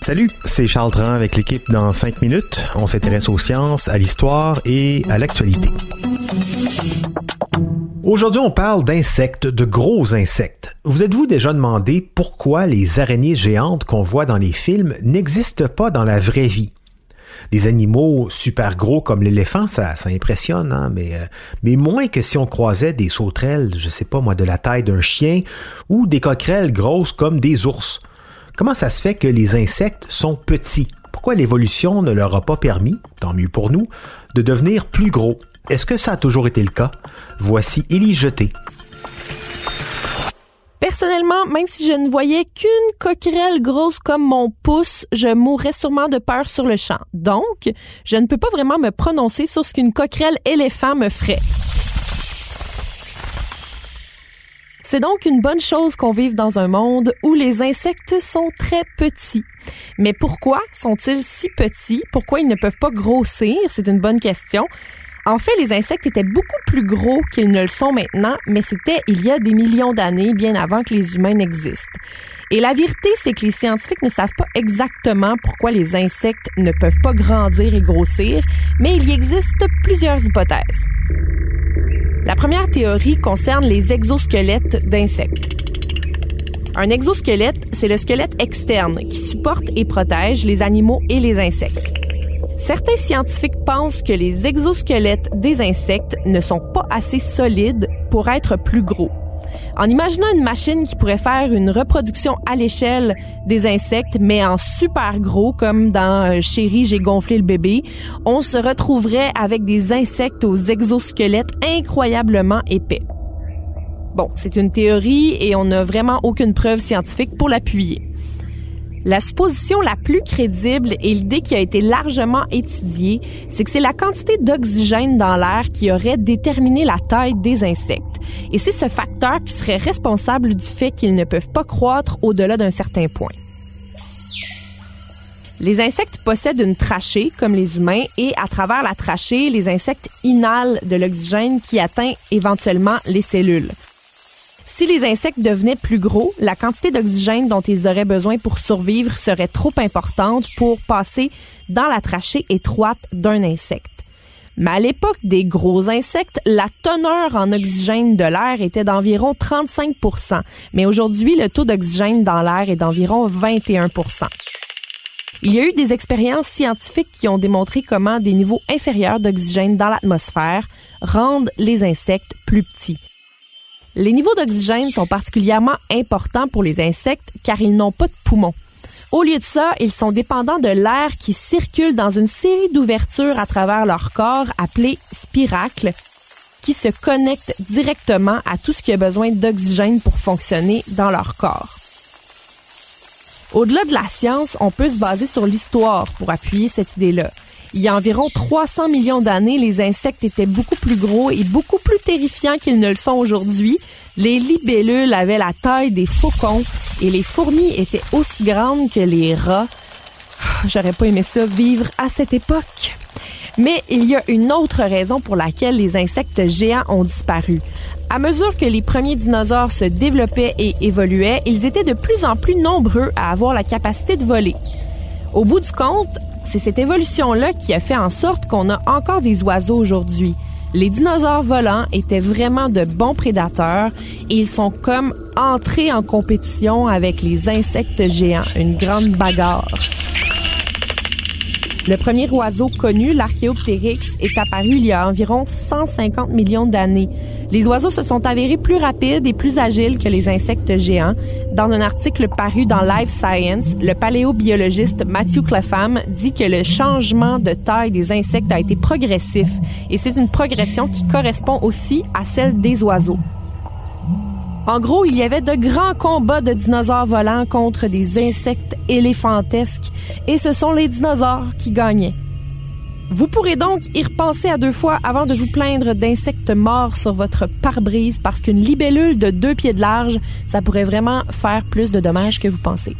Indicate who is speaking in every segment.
Speaker 1: Salut, c'est Charles Tran avec l'équipe dans 5 minutes. On s'intéresse aux sciences, à l'histoire et à l'actualité. Aujourd'hui, on parle d'insectes, de gros insectes. Vous êtes-vous déjà demandé pourquoi les araignées géantes qu'on voit dans les films n'existent pas dans la vraie vie? Des animaux super gros comme l'éléphant, ça, ça impressionne, hein, mais, euh, mais moins que si on croisait des sauterelles, je sais pas moi, de la taille d'un chien, ou des coquerelles grosses comme des ours. Comment ça se fait que les insectes sont petits? Pourquoi l'évolution ne leur a pas permis, tant mieux pour nous, de devenir plus gros? Est-ce que ça a toujours été le cas? Voici Élie Jeté,
Speaker 2: Personnellement, même si je ne voyais qu'une coquerelle grosse comme mon pouce, je mourrais sûrement de peur sur le champ. Donc, je ne peux pas vraiment me prononcer sur ce qu'une coquerelle éléphant me ferait. C'est donc une bonne chose qu'on vive dans un monde où les insectes sont très petits. Mais pourquoi sont-ils si petits? Pourquoi ils ne peuvent pas grossir? C'est une bonne question. En fait, les insectes étaient beaucoup plus gros qu'ils ne le sont maintenant, mais c'était il y a des millions d'années, bien avant que les humains n'existent. Et la vérité, c'est que les scientifiques ne savent pas exactement pourquoi les insectes ne peuvent pas grandir et grossir, mais il y existe plusieurs hypothèses. La première théorie concerne les exosquelettes d'insectes. Un exosquelette, c'est le squelette externe qui supporte et protège les animaux et les insectes. Certains scientifiques pensent que les exosquelettes des insectes ne sont pas assez solides pour être plus gros. En imaginant une machine qui pourrait faire une reproduction à l'échelle des insectes, mais en super gros, comme dans euh, Chérie, j'ai gonflé le bébé, on se retrouverait avec des insectes aux exosquelettes incroyablement épais. Bon, c'est une théorie et on n'a vraiment aucune preuve scientifique pour l'appuyer. La supposition la plus crédible et l'idée qui a été largement étudiée, c'est que c'est la quantité d'oxygène dans l'air qui aurait déterminé la taille des insectes. Et c'est ce facteur qui serait responsable du fait qu'ils ne peuvent pas croître au-delà d'un certain point. Les insectes possèdent une trachée, comme les humains, et à travers la trachée, les insectes inhalent de l'oxygène qui atteint éventuellement les cellules. Si les insectes devenaient plus gros, la quantité d'oxygène dont ils auraient besoin pour survivre serait trop importante pour passer dans la trachée étroite d'un insecte. Mais à l'époque des gros insectes, la teneur en oxygène de l'air était d'environ 35 mais aujourd'hui, le taux d'oxygène dans l'air est d'environ 21 il y a eu des expériences scientifiques qui ont démontré comment des niveaux inférieurs d'oxygène dans l'atmosphère rendent les insectes plus petits. Les niveaux d'oxygène sont particulièrement importants pour les insectes car ils n'ont pas de poumons. Au lieu de ça, ils sont dépendants de l'air qui circule dans une série d'ouvertures à travers leur corps appelées spiracles qui se connectent directement à tout ce qui a besoin d'oxygène pour fonctionner dans leur corps. Au-delà de la science, on peut se baser sur l'histoire pour appuyer cette idée-là. Il y a environ 300 millions d'années, les insectes étaient beaucoup plus gros et beaucoup plus terrifiants qu'ils ne le sont aujourd'hui. Les libellules avaient la taille des faucons et les fourmis étaient aussi grandes que les rats. J'aurais pas aimé ça vivre à cette époque. Mais il y a une autre raison pour laquelle les insectes géants ont disparu. À mesure que les premiers dinosaures se développaient et évoluaient, ils étaient de plus en plus nombreux à avoir la capacité de voler. Au bout du compte, c'est cette évolution-là qui a fait en sorte qu'on a encore des oiseaux aujourd'hui. Les dinosaures volants étaient vraiment de bons prédateurs et ils sont comme entrés en compétition avec les insectes géants, une grande bagarre. Le premier oiseau connu, l'Archéoptérix, est apparu il y a environ 150 millions d'années. Les oiseaux se sont avérés plus rapides et plus agiles que les insectes géants. Dans un article paru dans Life Science, le paléobiologiste Matthew Clefam dit que le changement de taille des insectes a été progressif et c'est une progression qui correspond aussi à celle des oiseaux. En gros, il y avait de grands combats de dinosaures volants contre des insectes éléphantesques et ce sont les dinosaures qui gagnaient. Vous pourrez donc y repenser à deux fois avant de vous plaindre d'insectes morts sur votre pare-brise parce qu'une libellule de deux pieds de large, ça pourrait vraiment faire plus de dommages que vous pensez.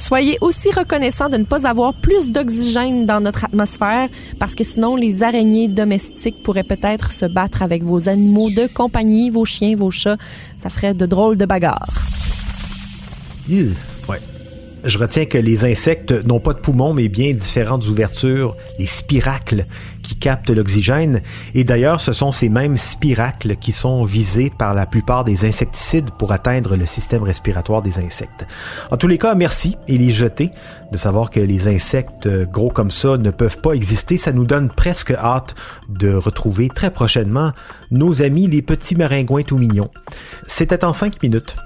Speaker 2: Soyez aussi reconnaissant de ne pas avoir plus d'oxygène dans notre atmosphère parce que sinon les araignées domestiques pourraient peut-être se battre avec vos animaux de compagnie, vos chiens, vos chats. Ça ferait de drôles de bagarres.
Speaker 1: Je retiens que les insectes n'ont pas de poumons, mais bien différentes ouvertures, les spiracles, qui captent l'oxygène. Et d'ailleurs, ce sont ces mêmes spiracles qui sont visés par la plupart des insecticides pour atteindre le système respiratoire des insectes. En tous les cas, merci, Élie Jeté, de savoir que les insectes gros comme ça ne peuvent pas exister. Ça nous donne presque hâte de retrouver très prochainement nos amis les petits maringouins tout mignons. C'était en cinq minutes.